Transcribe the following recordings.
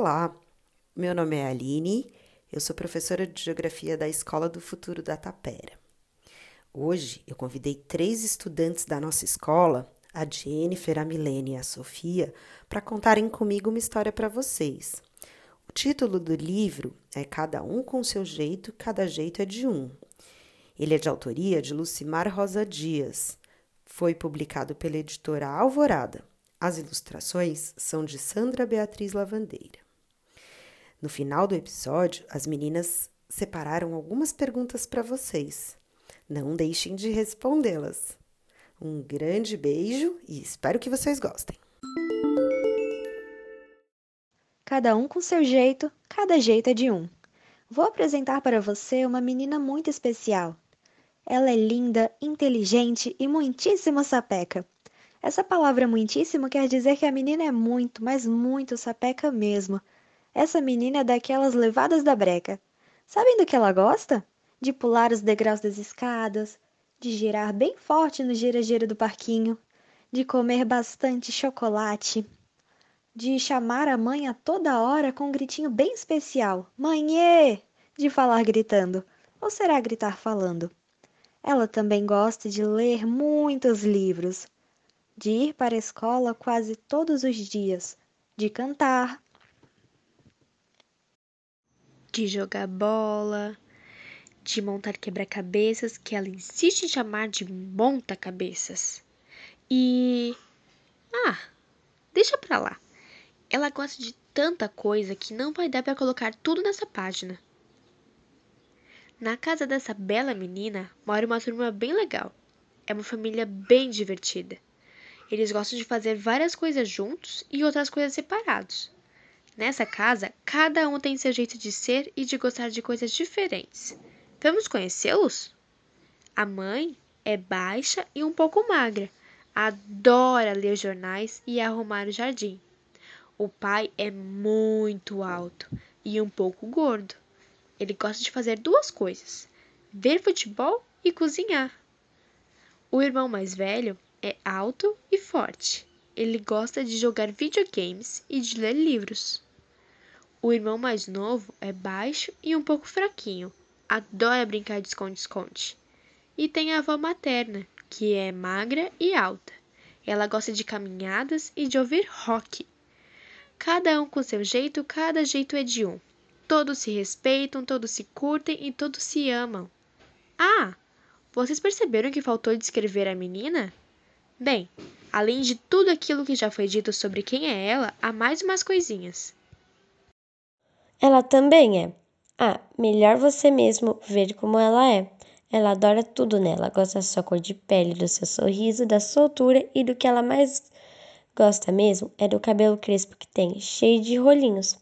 Olá, meu nome é Aline, eu sou professora de Geografia da Escola do Futuro da Tapera. Hoje eu convidei três estudantes da nossa escola, a Jennifer, a Milene e a Sofia, para contarem comigo uma história para vocês. O título do livro é Cada um com seu jeito, cada jeito é de um. Ele é de autoria de Lucimar Rosa Dias. Foi publicado pela editora Alvorada. As ilustrações são de Sandra Beatriz Lavandeira. No final do episódio, as meninas separaram algumas perguntas para vocês. Não deixem de respondê-las. Um grande beijo e espero que vocês gostem. Cada um com seu jeito, cada jeito é de um. Vou apresentar para você uma menina muito especial. Ela é linda, inteligente e muitíssimo sapeca. Essa palavra muitíssimo quer dizer que a menina é muito, mas muito sapeca mesmo. Essa menina é daquelas levadas da breca. Sabem do que ela gosta? De pular os degraus das escadas, de girar bem forte no gira-gira do parquinho, de comer bastante chocolate, de chamar a mãe a toda hora com um gritinho bem especial, mãe! de falar gritando, ou será gritar falando. Ela também gosta de ler muitos livros de ir para a escola quase todos os dias, de cantar, de jogar bola, de montar quebra-cabeças que ela insiste em chamar de monta-cabeças. E. Ah, deixa pra lá. Ela gosta de tanta coisa que não vai dar para colocar tudo nessa página. Na casa dessa bela menina mora uma turma bem legal. É uma família bem divertida. Eles gostam de fazer várias coisas juntos e outras coisas separados. Nessa casa, cada um tem seu jeito de ser e de gostar de coisas diferentes. Vamos conhecê-los? A mãe é baixa e um pouco magra. Adora ler jornais e arrumar o jardim. O pai é muito alto e um pouco gordo. Ele gosta de fazer duas coisas: ver futebol e cozinhar. O irmão mais velho é alto e forte. Ele gosta de jogar videogames e de ler livros. O irmão mais novo é baixo e um pouco fraquinho. Adora brincar de esconde-esconde. E tem a avó materna, que é magra e alta. Ela gosta de caminhadas e de ouvir rock. Cada um com seu jeito, cada jeito é de um. Todos se respeitam, todos se curtem e todos se amam. Ah, vocês perceberam que faltou descrever a menina? Bem, além de tudo aquilo que já foi dito sobre quem é ela, há mais umas coisinhas. Ela também é. Ah, melhor você mesmo ver como ela é. Ela adora tudo nela, gosta da sua cor de pele, do seu sorriso, da sua altura e do que ela mais gosta mesmo é do cabelo crespo que tem, cheio de rolinhos.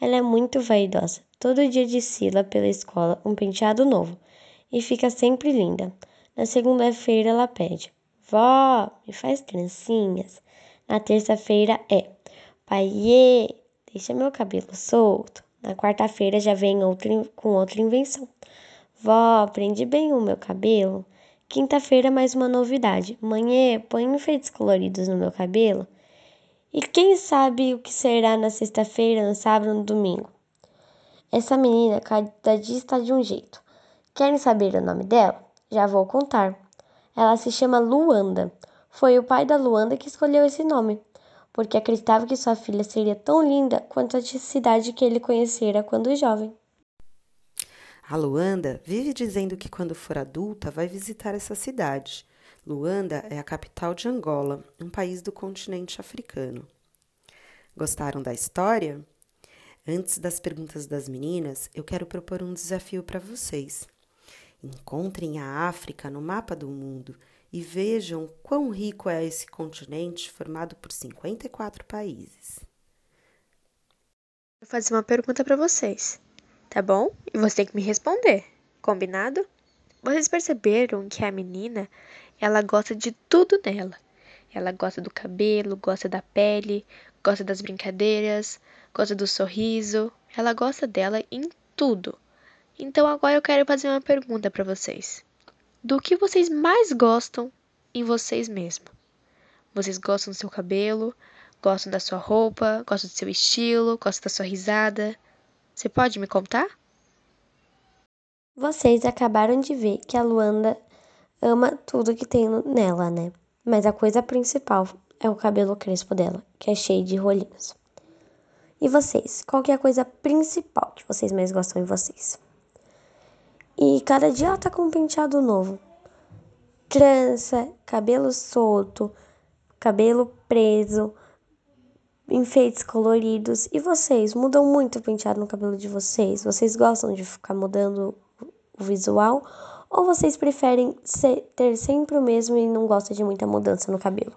Ela é muito vaidosa. Todo dia desfila pela escola um penteado novo e fica sempre linda. Na segunda-feira ela pede: Vó, me faz trancinhas. Na terça-feira é Paiê, deixa meu cabelo solto. Na quarta-feira já vem com outra invenção. Vó, prende bem o meu cabelo. Quinta-feira mais uma novidade. Manhã, põe enfeites coloridos no meu cabelo. E quem sabe o que será na sexta-feira, no sábado, no domingo? Essa menina cada dia está de um jeito. Querem saber o nome dela? Já vou contar. Ela se chama Luanda. Foi o pai da Luanda que escolheu esse nome, porque acreditava que sua filha seria tão linda quanto a cidade que ele conhecera quando jovem. A Luanda vive dizendo que quando for adulta vai visitar essa cidade. Luanda é a capital de Angola, um país do continente africano. Gostaram da história? Antes das perguntas das meninas, eu quero propor um desafio para vocês. Encontrem a África no mapa do mundo e vejam quão rico é esse continente formado por 54 países. Vou fazer uma pergunta para vocês, tá bom? E você tem que me responder, combinado? Vocês perceberam que a menina, ela gosta de tudo nela. Ela gosta do cabelo, gosta da pele, gosta das brincadeiras, gosta do sorriso. Ela gosta dela em tudo. Então agora eu quero fazer uma pergunta para vocês. Do que vocês mais gostam em vocês mesmos? Vocês gostam do seu cabelo? Gostam da sua roupa? Gostam do seu estilo? Gostam da sua risada? Você pode me contar? Vocês acabaram de ver que a Luanda ama tudo que tem nela, né? Mas a coisa principal é o cabelo crespo dela, que é cheio de rolinhos. E vocês? Qual que é a coisa principal que vocês mais gostam em vocês? E cada dia ela tá com um penteado novo. Trança, cabelo solto, cabelo preso, enfeites coloridos. E vocês? Mudam muito o penteado no cabelo de vocês? Vocês gostam de ficar mudando o visual? Ou vocês preferem ser, ter sempre o mesmo e não gostam de muita mudança no cabelo?